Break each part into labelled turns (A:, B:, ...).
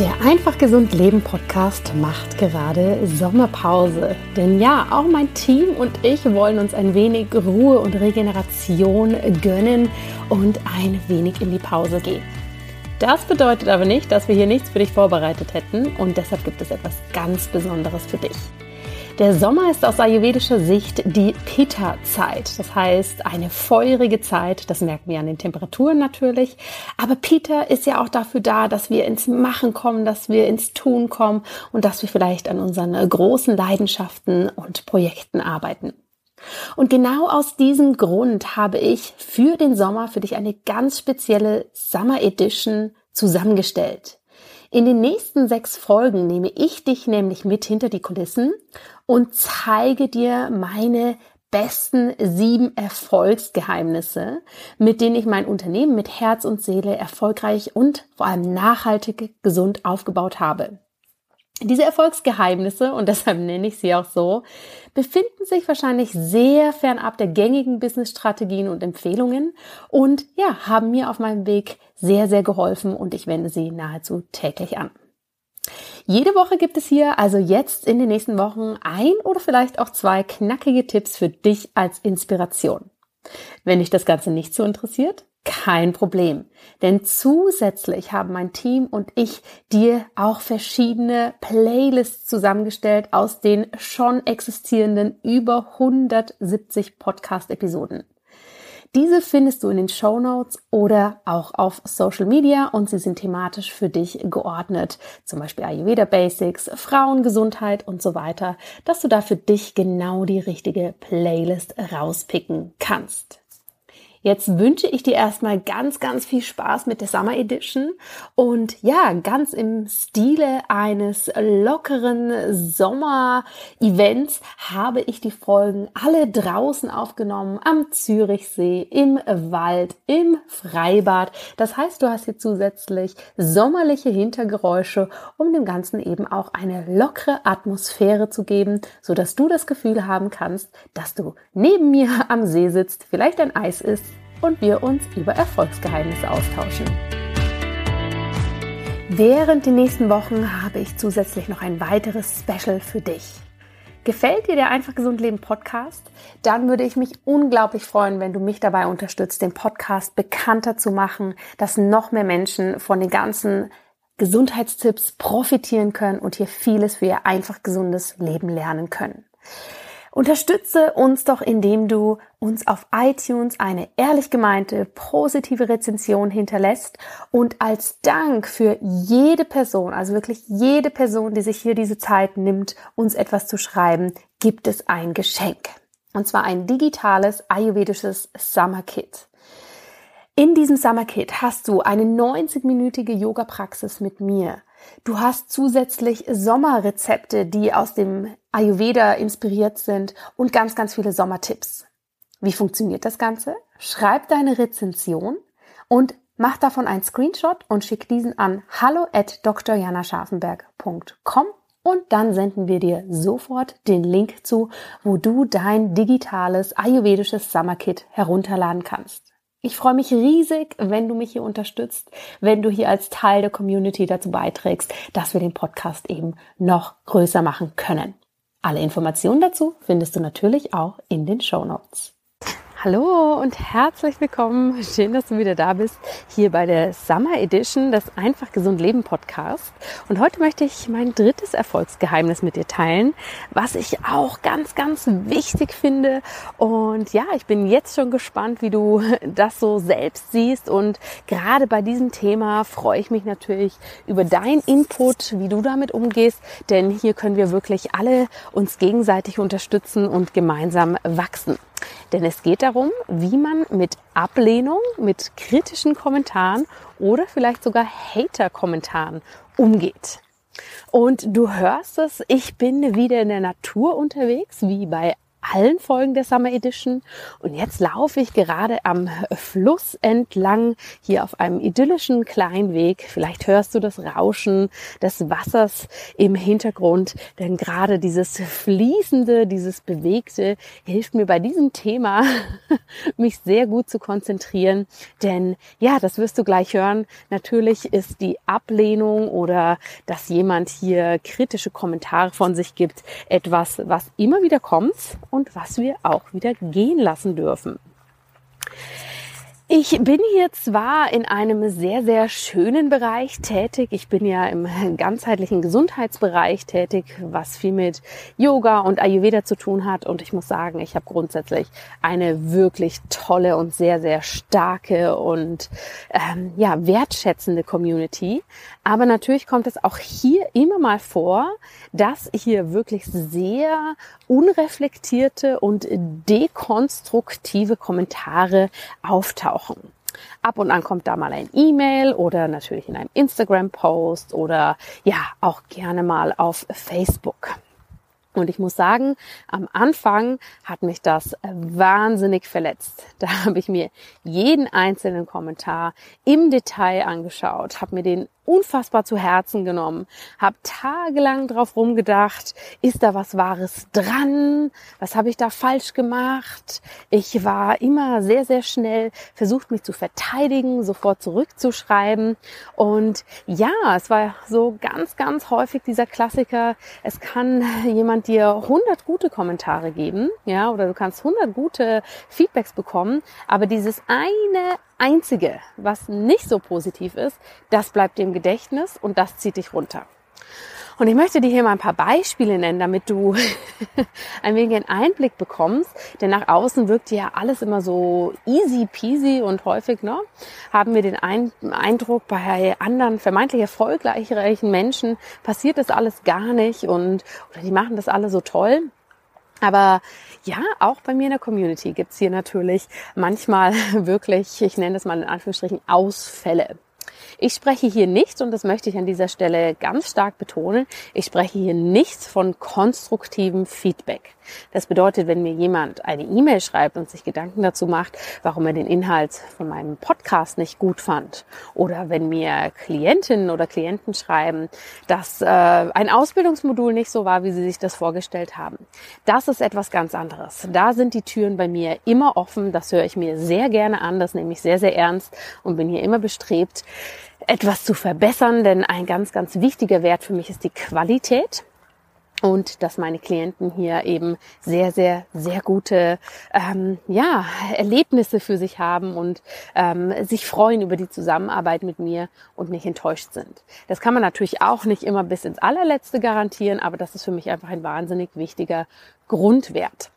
A: Der Einfach Gesund Leben Podcast macht gerade Sommerpause. Denn ja, auch mein Team und ich wollen uns ein wenig Ruhe und Regeneration gönnen und ein wenig in die Pause gehen. Das bedeutet aber nicht, dass wir hier nichts für dich vorbereitet hätten und deshalb gibt es etwas ganz Besonderes für dich. Der Sommer ist aus ayurvedischer Sicht die Pitta-Zeit. Das heißt, eine feurige Zeit. Das merken wir an den Temperaturen natürlich. Aber Pitta ist ja auch dafür da, dass wir ins Machen kommen, dass wir ins Tun kommen und dass wir vielleicht an unseren großen Leidenschaften und Projekten arbeiten. Und genau aus diesem Grund habe ich für den Sommer für dich eine ganz spezielle Summer Edition zusammengestellt. In den nächsten sechs Folgen nehme ich dich nämlich mit hinter die Kulissen und zeige dir meine besten sieben Erfolgsgeheimnisse, mit denen ich mein Unternehmen mit Herz und Seele erfolgreich und vor allem nachhaltig gesund aufgebaut habe. Diese Erfolgsgeheimnisse, und deshalb nenne ich sie auch so, befinden sich wahrscheinlich sehr fernab der gängigen Business-Strategien und Empfehlungen und ja, haben mir auf meinem Weg sehr, sehr geholfen und ich wende sie nahezu täglich an. Jede Woche gibt es hier also jetzt in den nächsten Wochen ein oder vielleicht auch zwei knackige Tipps für dich als Inspiration. Wenn dich das Ganze nicht so interessiert, kein Problem. Denn zusätzlich haben mein Team und ich dir auch verschiedene Playlists zusammengestellt aus den schon existierenden über 170 Podcast-Episoden. Diese findest du in den Show Notes oder auch auf Social Media und sie sind thematisch für dich geordnet. Zum Beispiel Ayurveda Basics, Frauengesundheit und so weiter, dass du da für dich genau die richtige Playlist rauspicken kannst. Jetzt wünsche ich dir erstmal ganz, ganz viel Spaß mit der Summer Edition und ja, ganz im Stile eines lockeren Sommer-Events habe ich die Folgen alle draußen aufgenommen, am Zürichsee, im Wald, im Freibad. Das heißt, du hast hier zusätzlich sommerliche Hintergeräusche, um dem Ganzen eben auch eine lockere Atmosphäre zu geben, so dass du das Gefühl haben kannst, dass du neben mir am See sitzt, vielleicht ein Eis isst und wir uns über Erfolgsgeheimnisse austauschen. Während den nächsten Wochen habe ich zusätzlich noch ein weiteres Special für dich. Gefällt dir der Einfach Gesund Leben Podcast? Dann würde ich mich unglaublich freuen, wenn du mich dabei unterstützt, den Podcast bekannter zu machen, dass noch mehr Menschen von den ganzen Gesundheitstipps profitieren können und hier vieles für ihr einfach gesundes Leben lernen können. Unterstütze uns doch, indem du uns auf iTunes eine ehrlich gemeinte, positive Rezension hinterlässt und als Dank für jede Person, also wirklich jede Person, die sich hier diese Zeit nimmt, uns etwas zu schreiben, gibt es ein Geschenk. Und zwar ein digitales ayurvedisches Summer Kit. In diesem Summer Kit hast du eine 90-minütige Yoga-Praxis mit mir. Du hast zusätzlich Sommerrezepte, die aus dem Ayurveda inspiriert sind und ganz, ganz viele Sommertipps. Wie funktioniert das Ganze? Schreib deine Rezension und mach davon einen Screenshot und schick diesen an hallo at drjanascharfenberg.com und dann senden wir dir sofort den Link zu, wo du dein digitales ayurvedisches Summerkit herunterladen kannst. Ich freue mich riesig, wenn du mich hier unterstützt, wenn du hier als Teil der Community dazu beiträgst, dass wir den Podcast eben noch größer machen können. Alle Informationen dazu findest du natürlich auch in den Show Notes. Hallo und herzlich willkommen. Schön, dass du wieder da bist, hier bei der Summer Edition des Einfach Gesund Leben Podcast. Und heute möchte ich mein drittes Erfolgsgeheimnis mit dir teilen, was ich auch ganz, ganz wichtig finde. Und ja, ich bin jetzt schon gespannt, wie du das so selbst siehst. Und gerade bei diesem Thema freue ich mich natürlich über dein Input, wie du damit umgehst. Denn hier können wir wirklich alle uns gegenseitig unterstützen und gemeinsam wachsen. Denn es geht darum, wie man mit Ablehnung, mit kritischen Kommentaren oder vielleicht sogar Hater-Kommentaren umgeht. Und du hörst es, ich bin wieder in der Natur unterwegs, wie bei allen Folgen der Summer Edition. Und jetzt laufe ich gerade am Fluss entlang, hier auf einem idyllischen kleinen Weg. Vielleicht hörst du das Rauschen des Wassers im Hintergrund, denn gerade dieses Fließende, dieses Bewegte hilft mir bei diesem Thema, mich sehr gut zu konzentrieren. Denn ja, das wirst du gleich hören. Natürlich ist die Ablehnung oder dass jemand hier kritische Kommentare von sich gibt, etwas, was immer wieder kommt und was wir auch wieder gehen lassen dürfen. Ich bin hier zwar in einem sehr, sehr schönen Bereich tätig. Ich bin ja im ganzheitlichen Gesundheitsbereich tätig, was viel mit Yoga und Ayurveda zu tun hat. Und ich muss sagen, ich habe grundsätzlich eine wirklich tolle und sehr, sehr starke und ähm, ja, wertschätzende Community. Aber natürlich kommt es auch hier immer mal vor, dass hier wirklich sehr unreflektierte und dekonstruktive Kommentare auftauchen. Ab und an kommt da mal ein E-Mail oder natürlich in einem Instagram-Post oder ja, auch gerne mal auf Facebook. Und ich muss sagen, am Anfang hat mich das wahnsinnig verletzt. Da habe ich mir jeden einzelnen Kommentar im Detail angeschaut, habe mir den unfassbar zu Herzen genommen, habe tagelang drauf rumgedacht, ist da was Wahres dran? Was habe ich da falsch gemacht? Ich war immer sehr, sehr schnell versucht, mich zu verteidigen, sofort zurückzuschreiben. Und ja, es war so ganz, ganz häufig dieser Klassiker, es kann jemand dir 100 gute Kommentare geben, ja, oder du kannst 100 gute Feedbacks bekommen, aber dieses eine einzige, was nicht so positiv ist, das bleibt dem Gedächtnis und das zieht dich runter. Und ich möchte dir hier mal ein paar Beispiele nennen, damit du ein wenig einen Einblick bekommst. Denn nach außen wirkt ja alles immer so easy peasy und häufig ne, haben wir den Eindruck, bei anderen vermeintlich erfolgreichen Menschen passiert das alles gar nicht und oder die machen das alle so toll. Aber ja, auch bei mir in der Community gibt's hier natürlich manchmal wirklich, ich nenne das mal in Anführungsstrichen, Ausfälle. Ich spreche hier nicht, und das möchte ich an dieser Stelle ganz stark betonen, ich spreche hier nicht von konstruktivem Feedback. Das bedeutet, wenn mir jemand eine E-Mail schreibt und sich Gedanken dazu macht, warum er den Inhalt von meinem Podcast nicht gut fand, oder wenn mir Klientinnen oder Klienten schreiben, dass äh, ein Ausbildungsmodul nicht so war, wie sie sich das vorgestellt haben. Das ist etwas ganz anderes. Da sind die Türen bei mir immer offen. Das höre ich mir sehr gerne an. Das nehme ich sehr, sehr ernst und bin hier immer bestrebt, etwas zu verbessern, denn ein ganz, ganz wichtiger Wert für mich ist die Qualität und dass meine Klienten hier eben sehr, sehr, sehr gute ähm, ja, Erlebnisse für sich haben und ähm, sich freuen über die Zusammenarbeit mit mir und nicht enttäuscht sind. Das kann man natürlich auch nicht immer bis ins allerletzte garantieren, aber das ist für mich einfach ein wahnsinnig wichtiger Grundwert.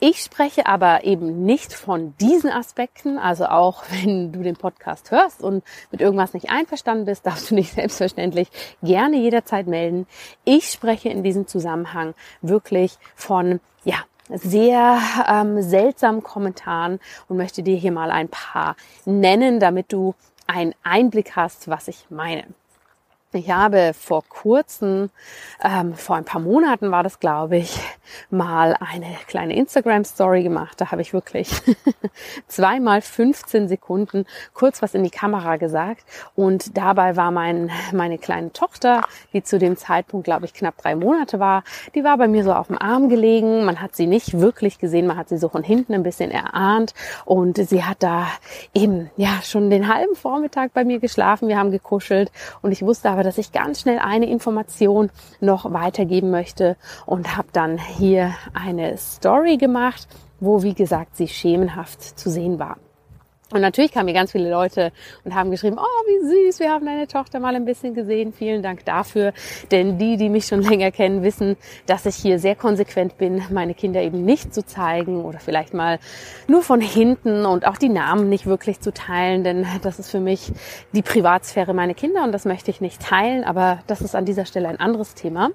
A: Ich spreche aber eben nicht von diesen Aspekten, also auch wenn du den Podcast hörst und mit irgendwas nicht einverstanden bist, darfst du dich selbstverständlich gerne jederzeit melden. Ich spreche in diesem Zusammenhang wirklich von, ja, sehr ähm, seltsamen Kommentaren und möchte dir hier mal ein paar nennen, damit du einen Einblick hast, was ich meine. Ich habe vor kurzem, ähm, vor ein paar Monaten war das, glaube ich, mal eine kleine Instagram-Story gemacht. Da habe ich wirklich zweimal 15 Sekunden kurz was in die Kamera gesagt. Und dabei war mein, meine kleine Tochter, die zu dem Zeitpunkt, glaube ich, knapp drei Monate war, die war bei mir so auf dem Arm gelegen. Man hat sie nicht wirklich gesehen, man hat sie so von hinten ein bisschen erahnt. Und sie hat da eben, ja, schon den halben Vormittag bei mir geschlafen. Wir haben gekuschelt und ich wusste aber, dass ich ganz schnell eine Information noch weitergeben möchte und habe dann hier eine Story gemacht, wo wie gesagt sie schemenhaft zu sehen war. Und natürlich kamen mir ganz viele Leute und haben geschrieben, oh, wie süß, wir haben deine Tochter mal ein bisschen gesehen. Vielen Dank dafür. Denn die, die mich schon länger kennen, wissen, dass ich hier sehr konsequent bin, meine Kinder eben nicht zu zeigen oder vielleicht mal nur von hinten und auch die Namen nicht wirklich zu teilen. Denn das ist für mich die Privatsphäre meiner Kinder und das möchte ich nicht teilen. Aber das ist an dieser Stelle ein anderes Thema.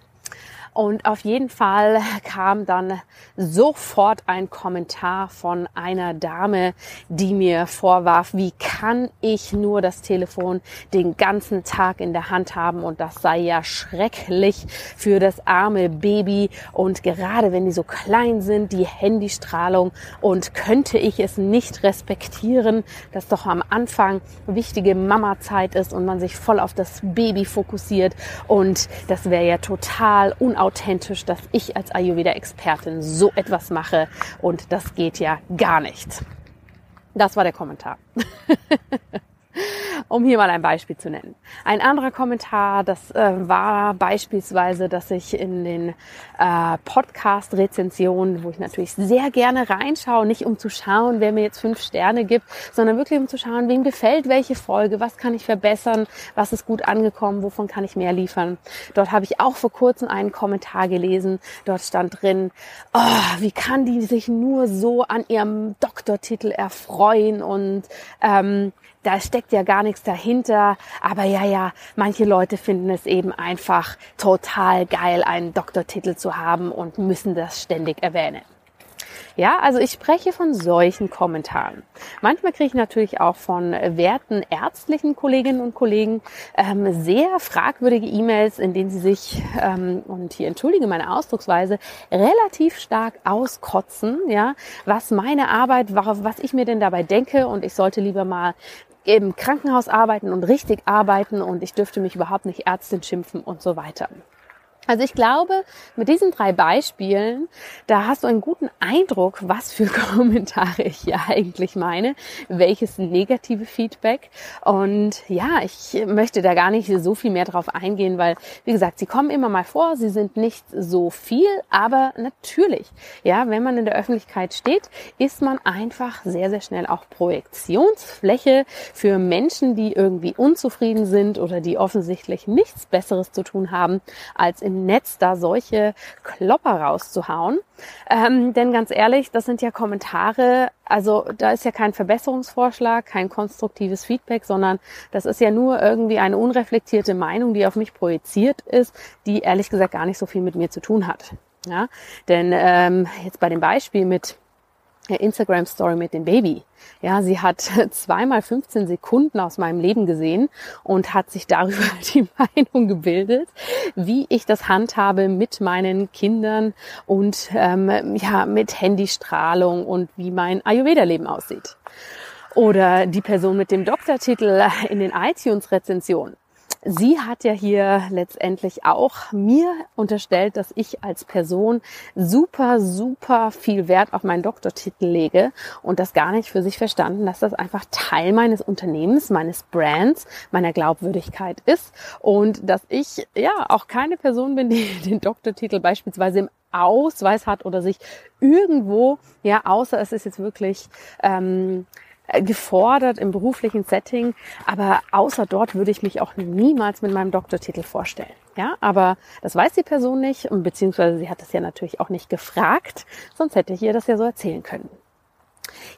A: Und auf jeden Fall kam dann sofort ein Kommentar von einer Dame, die mir vorwarf, wie kann ich nur das Telefon den ganzen Tag in der Hand haben? Und das sei ja schrecklich für das arme Baby. Und gerade wenn die so klein sind, die Handystrahlung und könnte ich es nicht respektieren, dass doch am Anfang wichtige Mama-Zeit ist und man sich voll auf das Baby fokussiert. Und das wäre ja total unauthentisch, dass ich als Ayurveda-Expertin so etwas mache und das geht ja gar nicht. Das war der Kommentar. um hier mal ein Beispiel zu nennen. Ein anderer Kommentar, das äh, war beispielsweise, dass ich in den äh, Podcast-Rezensionen, wo ich natürlich sehr gerne reinschaue, nicht um zu schauen, wer mir jetzt fünf Sterne gibt, sondern wirklich um zu schauen, wem gefällt welche Folge, was kann ich verbessern, was ist gut angekommen, wovon kann ich mehr liefern. Dort habe ich auch vor kurzem einen Kommentar gelesen. Dort stand drin, oh, wie kann die sich nur so an ihrem Doktortitel erfreuen und ähm, da steckt ja gar nichts dahinter. Aber ja, ja, manche Leute finden es eben einfach total geil, einen Doktortitel zu haben und müssen das ständig erwähnen. Ja, also ich spreche von solchen Kommentaren. Manchmal kriege ich natürlich auch von werten ärztlichen Kolleginnen und Kollegen ähm, sehr fragwürdige E-Mails, in denen sie sich, ähm, und hier entschuldige meine Ausdrucksweise, relativ stark auskotzen, ja, was meine Arbeit, was ich mir denn dabei denke und ich sollte lieber mal im Krankenhaus arbeiten und richtig arbeiten und ich dürfte mich überhaupt nicht Ärztin schimpfen und so weiter. Also ich glaube, mit diesen drei Beispielen, da hast du einen guten Eindruck, was für Kommentare ich hier eigentlich meine, welches negative Feedback. Und ja, ich möchte da gar nicht so viel mehr drauf eingehen, weil, wie gesagt, sie kommen immer mal vor, sie sind nicht so viel, aber natürlich, ja, wenn man in der Öffentlichkeit steht, ist man einfach sehr, sehr schnell auch Projektionsfläche für Menschen, die irgendwie unzufrieden sind oder die offensichtlich nichts Besseres zu tun haben, als in Netz da solche Klopper rauszuhauen. Ähm, denn ganz ehrlich, das sind ja Kommentare, also da ist ja kein Verbesserungsvorschlag, kein konstruktives Feedback, sondern das ist ja nur irgendwie eine unreflektierte Meinung, die auf mich projiziert ist, die ehrlich gesagt gar nicht so viel mit mir zu tun hat. Ja, denn ähm, jetzt bei dem Beispiel mit Instagram Story mit dem Baby. Ja, sie hat zweimal 15 Sekunden aus meinem Leben gesehen und hat sich darüber die Meinung gebildet, wie ich das handhabe mit meinen Kindern und ähm, ja mit Handystrahlung und wie mein Ayurveda-Leben aussieht. Oder die Person mit dem Doktortitel in den iTunes-Rezensionen sie hat ja hier letztendlich auch mir unterstellt, dass ich als Person super, super viel Wert auf meinen Doktortitel lege und das gar nicht für sich verstanden, dass das einfach Teil meines Unternehmens, meines Brands, meiner Glaubwürdigkeit ist und dass ich ja auch keine Person bin, die den Doktortitel beispielsweise im Ausweis hat oder sich irgendwo, ja, außer es ist jetzt wirklich ähm, äh, gefordert im beruflichen Setting, aber außer dort würde ich mich auch niemals mit meinem Doktortitel vorstellen. Ja, aber das weiß die Person nicht beziehungsweise sie hat das ja natürlich auch nicht gefragt, sonst hätte ich ihr das ja so erzählen können.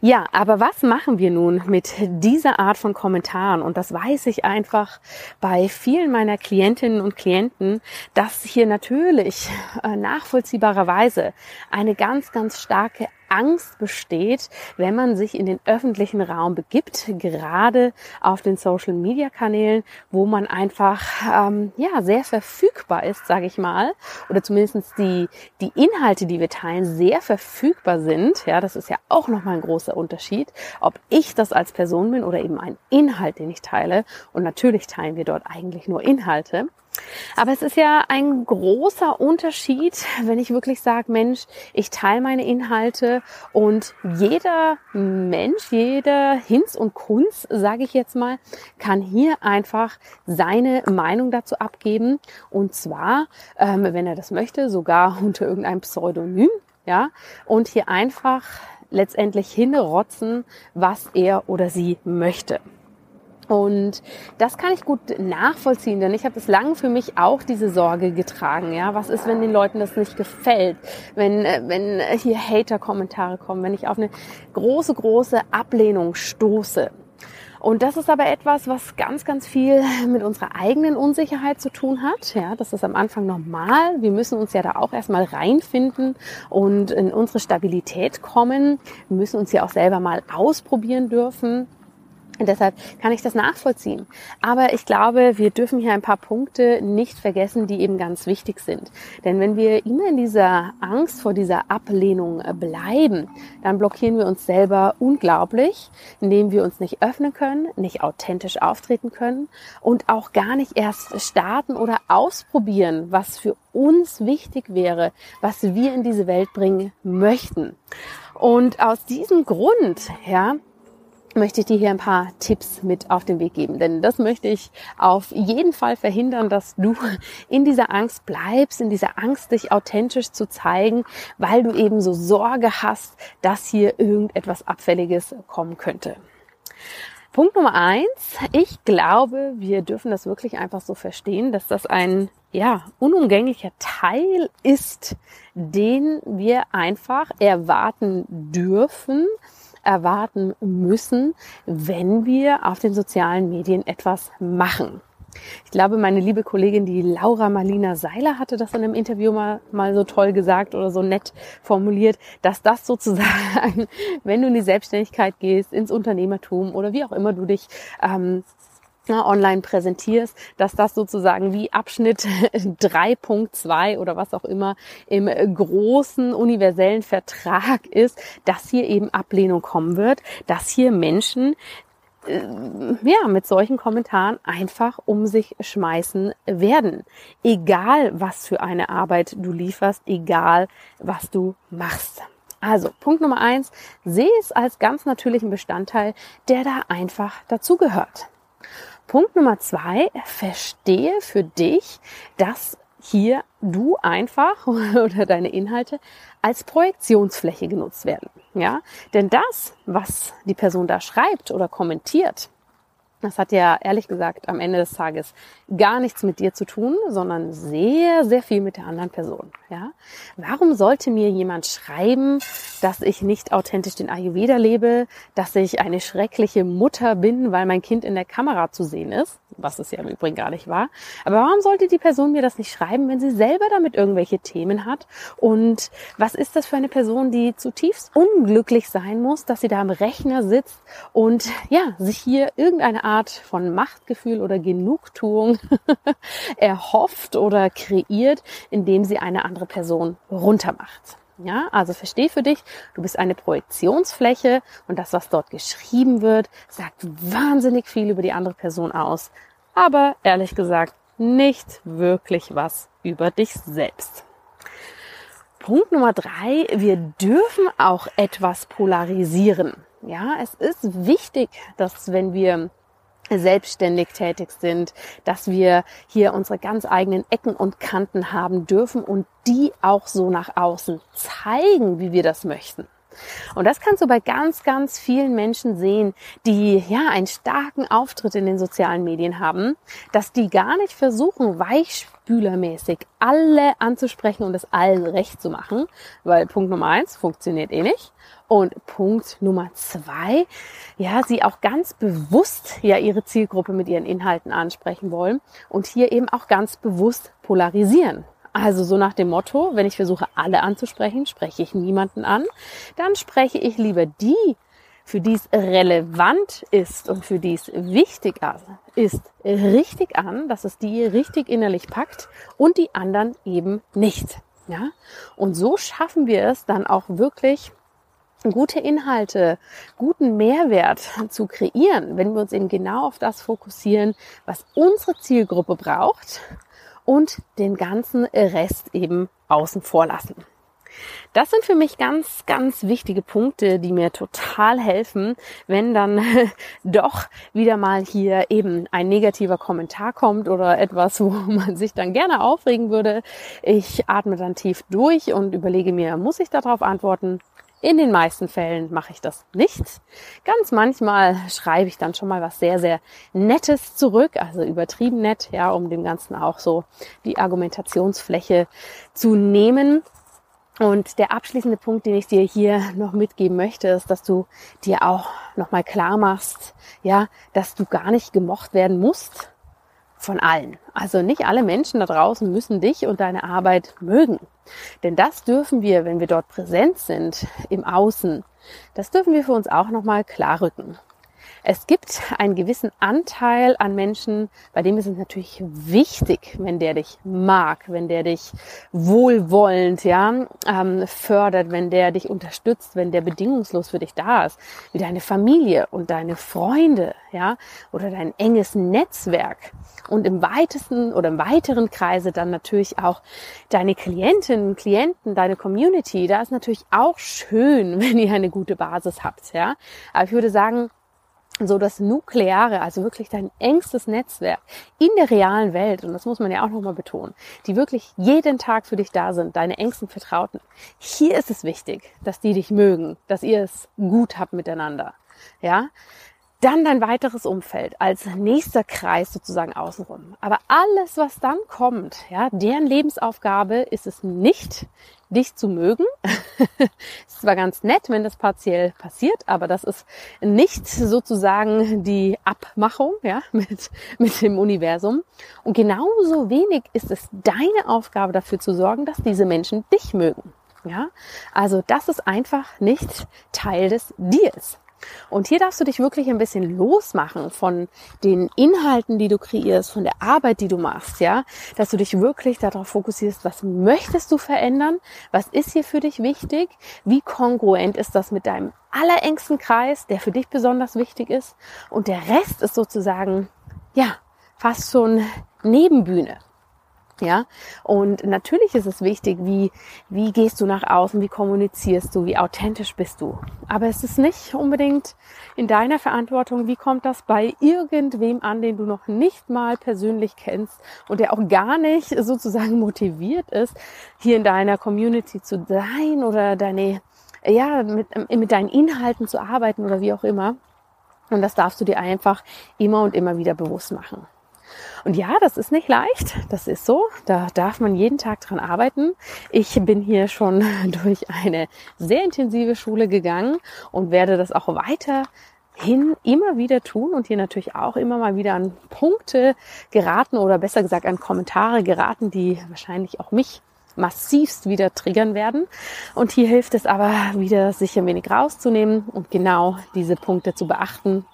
A: Ja, aber was machen wir nun mit dieser Art von Kommentaren? Und das weiß ich einfach bei vielen meiner Klientinnen und Klienten, dass hier natürlich äh, nachvollziehbarerweise eine ganz, ganz starke Angst besteht, wenn man sich in den öffentlichen Raum begibt, gerade auf den Social Media Kanälen, wo man einfach ähm, ja sehr verfügbar ist, sage ich mal, oder zumindest die die Inhalte, die wir teilen, sehr verfügbar sind. Ja, das ist ja auch nochmal ein großer Unterschied, ob ich das als Person bin oder eben ein Inhalt, den ich teile. Und natürlich teilen wir dort eigentlich nur Inhalte. Aber es ist ja ein großer Unterschied, wenn ich wirklich sage, Mensch, ich teile meine Inhalte und jeder Mensch, jeder Hinz und Kunz, sage ich jetzt mal, kann hier einfach seine Meinung dazu abgeben. Und zwar, ähm, wenn er das möchte, sogar unter irgendeinem Pseudonym. Ja, und hier einfach letztendlich hinrotzen, was er oder sie möchte. Und das kann ich gut nachvollziehen, denn ich habe es lange für mich auch diese Sorge getragen. Ja, was ist, wenn den Leuten das nicht gefällt, wenn äh, wenn hier Hater-Kommentare kommen, wenn ich auf eine große große Ablehnung stoße? Und das ist aber etwas, was ganz, ganz viel mit unserer eigenen Unsicherheit zu tun hat. Ja, das ist am Anfang normal. Wir müssen uns ja da auch erstmal reinfinden und in unsere Stabilität kommen. Wir müssen uns ja auch selber mal ausprobieren dürfen. Und deshalb kann ich das nachvollziehen. Aber ich glaube, wir dürfen hier ein paar Punkte nicht vergessen, die eben ganz wichtig sind. Denn wenn wir immer in dieser Angst vor dieser Ablehnung bleiben, dann blockieren wir uns selber unglaublich, indem wir uns nicht öffnen können, nicht authentisch auftreten können und auch gar nicht erst starten oder ausprobieren, was für uns wichtig wäre, was wir in diese Welt bringen möchten. Und aus diesem Grund, ja, möchte ich dir hier ein paar Tipps mit auf den Weg geben. Denn das möchte ich auf jeden Fall verhindern, dass du in dieser Angst bleibst, in dieser Angst, dich authentisch zu zeigen, weil du eben so Sorge hast, dass hier irgendetwas Abfälliges kommen könnte. Punkt Nummer eins. Ich glaube, wir dürfen das wirklich einfach so verstehen, dass das ein, ja, unumgänglicher Teil ist, den wir einfach erwarten dürfen, erwarten müssen, wenn wir auf den sozialen Medien etwas machen. Ich glaube, meine liebe Kollegin, die Laura Marlina Seiler, hatte das in einem Interview mal, mal so toll gesagt oder so nett formuliert, dass das sozusagen, wenn du in die Selbstständigkeit gehst, ins Unternehmertum oder wie auch immer du dich ähm, online präsentierst, dass das sozusagen wie Abschnitt 3.2 oder was auch immer im großen universellen Vertrag ist, dass hier eben Ablehnung kommen wird, dass hier Menschen äh, ja, mit solchen Kommentaren einfach um sich schmeißen werden. Egal, was für eine Arbeit du lieferst, egal, was du machst. Also, Punkt Nummer eins, sehe es als ganz natürlichen Bestandteil, der da einfach dazugehört. Punkt Nummer zwei, verstehe für dich, dass hier du einfach oder deine Inhalte als Projektionsfläche genutzt werden. Ja, denn das, was die Person da schreibt oder kommentiert, das hat ja ehrlich gesagt am Ende des Tages gar nichts mit dir zu tun, sondern sehr, sehr viel mit der anderen Person. Ja? Warum sollte mir jemand schreiben, dass ich nicht authentisch den Ayurveda lebe, dass ich eine schreckliche Mutter bin, weil mein Kind in der Kamera zu sehen ist? Was es ja im Übrigen gar nicht war. Aber warum sollte die Person mir das nicht schreiben, wenn sie selber damit irgendwelche Themen hat? Und was ist das für eine Person, die zutiefst unglücklich sein muss, dass sie da am Rechner sitzt und ja, sich hier irgendeine Art von Machtgefühl oder Genugtuung erhofft oder kreiert, indem sie eine andere Person runtermacht. Ja, also versteh für dich, du bist eine Projektionsfläche und das, was dort geschrieben wird, sagt wahnsinnig viel über die andere Person aus. Aber ehrlich gesagt, nicht wirklich was über dich selbst. Punkt Nummer drei, wir dürfen auch etwas polarisieren. Ja, es ist wichtig, dass wenn wir selbstständig tätig sind, dass wir hier unsere ganz eigenen Ecken und Kanten haben dürfen und die auch so nach außen zeigen, wie wir das möchten. Und das kannst du bei ganz, ganz vielen Menschen sehen, die ja einen starken Auftritt in den sozialen Medien haben, dass die gar nicht versuchen, weichspülermäßig alle anzusprechen und es allen recht zu machen, weil Punkt Nummer eins funktioniert eh nicht. Und Punkt Nummer zwei, ja, sie auch ganz bewusst ja ihre Zielgruppe mit ihren Inhalten ansprechen wollen und hier eben auch ganz bewusst polarisieren. Also so nach dem Motto, wenn ich versuche, alle anzusprechen, spreche ich niemanden an. Dann spreche ich lieber die, für die es relevant ist und für die es wichtig ist, richtig an, dass es die richtig innerlich packt und die anderen eben nicht. Ja? Und so schaffen wir es dann auch wirklich, gute Inhalte, guten Mehrwert zu kreieren, wenn wir uns eben genau auf das fokussieren, was unsere Zielgruppe braucht und den ganzen Rest eben außen vor lassen. Das sind für mich ganz, ganz wichtige Punkte, die mir total helfen, wenn dann doch wieder mal hier eben ein negativer Kommentar kommt oder etwas, wo man sich dann gerne aufregen würde. Ich atme dann tief durch und überlege mir, muss ich darauf antworten in den meisten Fällen mache ich das nicht. Ganz manchmal schreibe ich dann schon mal was sehr, sehr Nettes zurück, also übertrieben nett, ja, um dem Ganzen auch so die Argumentationsfläche zu nehmen. Und der abschließende Punkt, den ich dir hier noch mitgeben möchte, ist, dass du dir auch nochmal klar machst, ja, dass du gar nicht gemocht werden musst von allen. Also nicht alle Menschen da draußen müssen dich und deine Arbeit mögen. Denn das dürfen wir, wenn wir dort präsent sind im Außen, das dürfen wir für uns auch nochmal klarrücken. Es gibt einen gewissen Anteil an Menschen, bei dem ist es natürlich wichtig, wenn der dich mag, wenn der dich wohlwollend ja, ähm, fördert, wenn der dich unterstützt, wenn der bedingungslos für dich da ist, wie deine Familie und deine Freunde, ja, oder dein enges Netzwerk und im weitesten oder im weiteren Kreise dann natürlich auch deine Klientinnen, Klienten, deine Community. Da ist natürlich auch schön, wenn ihr eine gute Basis habt, ja. Aber ich würde sagen, so das Nukleare, also wirklich dein engstes Netzwerk in der realen Welt, und das muss man ja auch nochmal betonen, die wirklich jeden Tag für dich da sind, deine engsten Vertrauten. Hier ist es wichtig, dass die dich mögen, dass ihr es gut habt miteinander. Ja, dann dein weiteres Umfeld als nächster Kreis sozusagen außenrum. Aber alles, was dann kommt, ja, deren Lebensaufgabe ist es nicht, dich zu mögen. ist zwar ganz nett, wenn das partiell passiert, aber das ist nicht sozusagen die Abmachung, ja, mit, mit dem Universum. Und genauso wenig ist es deine Aufgabe dafür zu sorgen, dass diese Menschen dich mögen. Ja, also das ist einfach nicht Teil des Deals. Und hier darfst du dich wirklich ein bisschen losmachen von den Inhalten, die du kreierst, von der Arbeit, die du machst, ja, dass du dich wirklich darauf fokussierst, was möchtest du verändern? Was ist hier für dich wichtig? Wie kongruent ist das mit deinem allerengsten Kreis, der für dich besonders wichtig ist? Und der Rest ist sozusagen, ja, fast schon Nebenbühne. Ja, und natürlich ist es wichtig, wie, wie gehst du nach außen, wie kommunizierst du, wie authentisch bist du. Aber es ist nicht unbedingt in deiner Verantwortung, wie kommt das bei irgendwem an, den du noch nicht mal persönlich kennst und der auch gar nicht sozusagen motiviert ist, hier in deiner Community zu sein oder deine, ja, mit, mit deinen Inhalten zu arbeiten oder wie auch immer. Und das darfst du dir einfach immer und immer wieder bewusst machen. Und ja, das ist nicht leicht. Das ist so. Da darf man jeden Tag dran arbeiten. Ich bin hier schon durch eine sehr intensive Schule gegangen und werde das auch weiterhin immer wieder tun und hier natürlich auch immer mal wieder an Punkte geraten oder besser gesagt an Kommentare geraten, die wahrscheinlich auch mich massivst wieder triggern werden. Und hier hilft es aber wieder, sich ein wenig rauszunehmen und genau diese Punkte zu beachten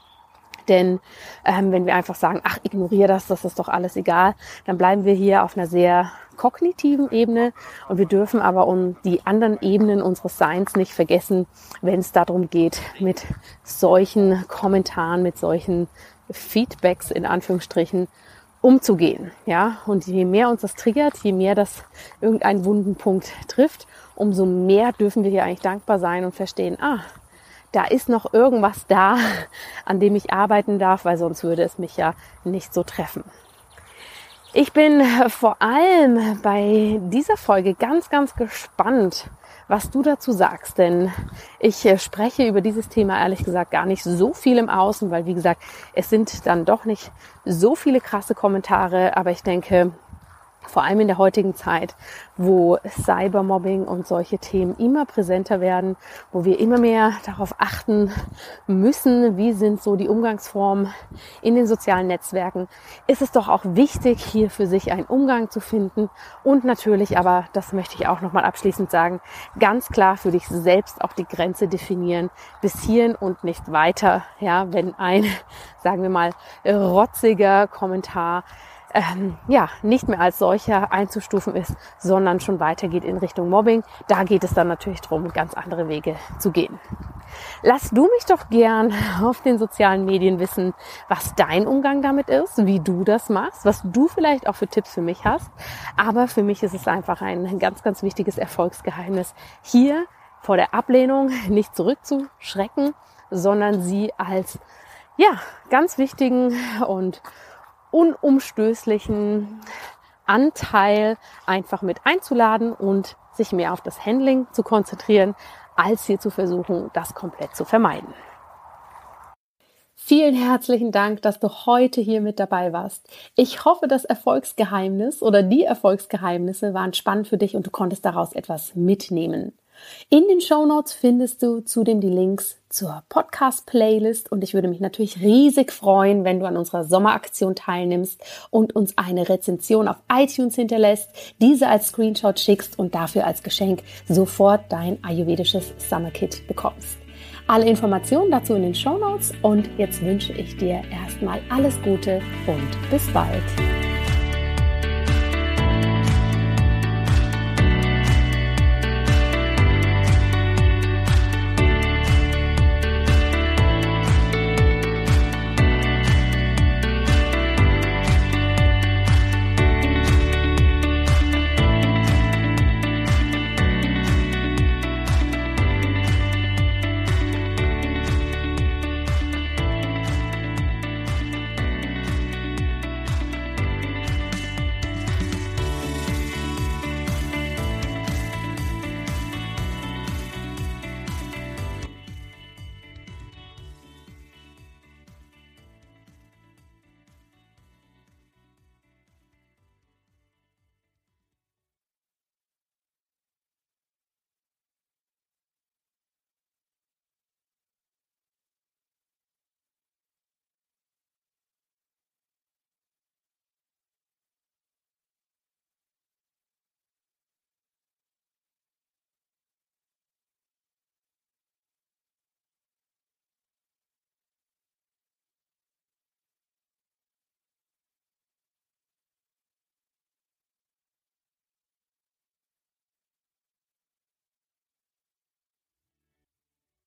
A: denn ähm, wenn wir einfach sagen, ach, ignoriere das, das ist doch alles egal, dann bleiben wir hier auf einer sehr kognitiven Ebene und wir dürfen aber um die anderen Ebenen unseres Seins nicht vergessen, wenn es darum geht, mit solchen Kommentaren, mit solchen Feedbacks in Anführungsstrichen umzugehen. Ja, und je mehr uns das triggert, je mehr das irgendeinen wunden Punkt trifft, umso mehr dürfen wir hier eigentlich dankbar sein und verstehen, ah, da ist noch irgendwas da, an dem ich arbeiten darf, weil sonst würde es mich ja nicht so treffen. Ich bin vor allem bei dieser Folge ganz, ganz gespannt, was du dazu sagst, denn ich äh, spreche über dieses Thema ehrlich gesagt gar nicht so viel im Außen, weil wie gesagt, es sind dann doch nicht so viele krasse Kommentare, aber ich denke, vor allem in der heutigen Zeit, wo Cybermobbing und solche Themen immer präsenter werden, wo wir immer mehr darauf achten müssen, wie sind so die Umgangsformen in den sozialen Netzwerken, ist es doch auch wichtig, hier für sich einen Umgang zu finden. Und natürlich, aber das möchte ich auch nochmal abschließend sagen, ganz klar für dich selbst auch die Grenze definieren, bis hierhin und nicht weiter, ja, wenn ein, sagen wir mal, rotziger Kommentar ähm, ja, nicht mehr als solcher einzustufen ist, sondern schon weitergeht in Richtung Mobbing. Da geht es dann natürlich darum, ganz andere Wege zu gehen. Lass du mich doch gern auf den sozialen Medien wissen, was dein Umgang damit ist, wie du das machst, was du vielleicht auch für Tipps für mich hast. Aber für mich ist es einfach ein ganz, ganz wichtiges Erfolgsgeheimnis, hier vor der Ablehnung nicht zurückzuschrecken, sondern sie als ja, ganz wichtigen und unumstößlichen Anteil einfach mit einzuladen und sich mehr auf das Handling zu konzentrieren, als hier zu versuchen, das komplett zu vermeiden. Vielen herzlichen Dank, dass du heute hier mit dabei warst. Ich hoffe, das Erfolgsgeheimnis oder die Erfolgsgeheimnisse waren spannend für dich und du konntest daraus etwas mitnehmen. In den Show Notes findest du zudem die Links zur Podcast-Playlist und ich würde mich natürlich riesig freuen, wenn du an unserer Sommeraktion teilnimmst und uns eine Rezension auf iTunes hinterlässt, diese als Screenshot schickst und dafür als Geschenk sofort dein ayurvedisches Summer Kit bekommst. Alle Informationen dazu in den Show Notes und jetzt wünsche ich dir erstmal alles Gute und bis bald.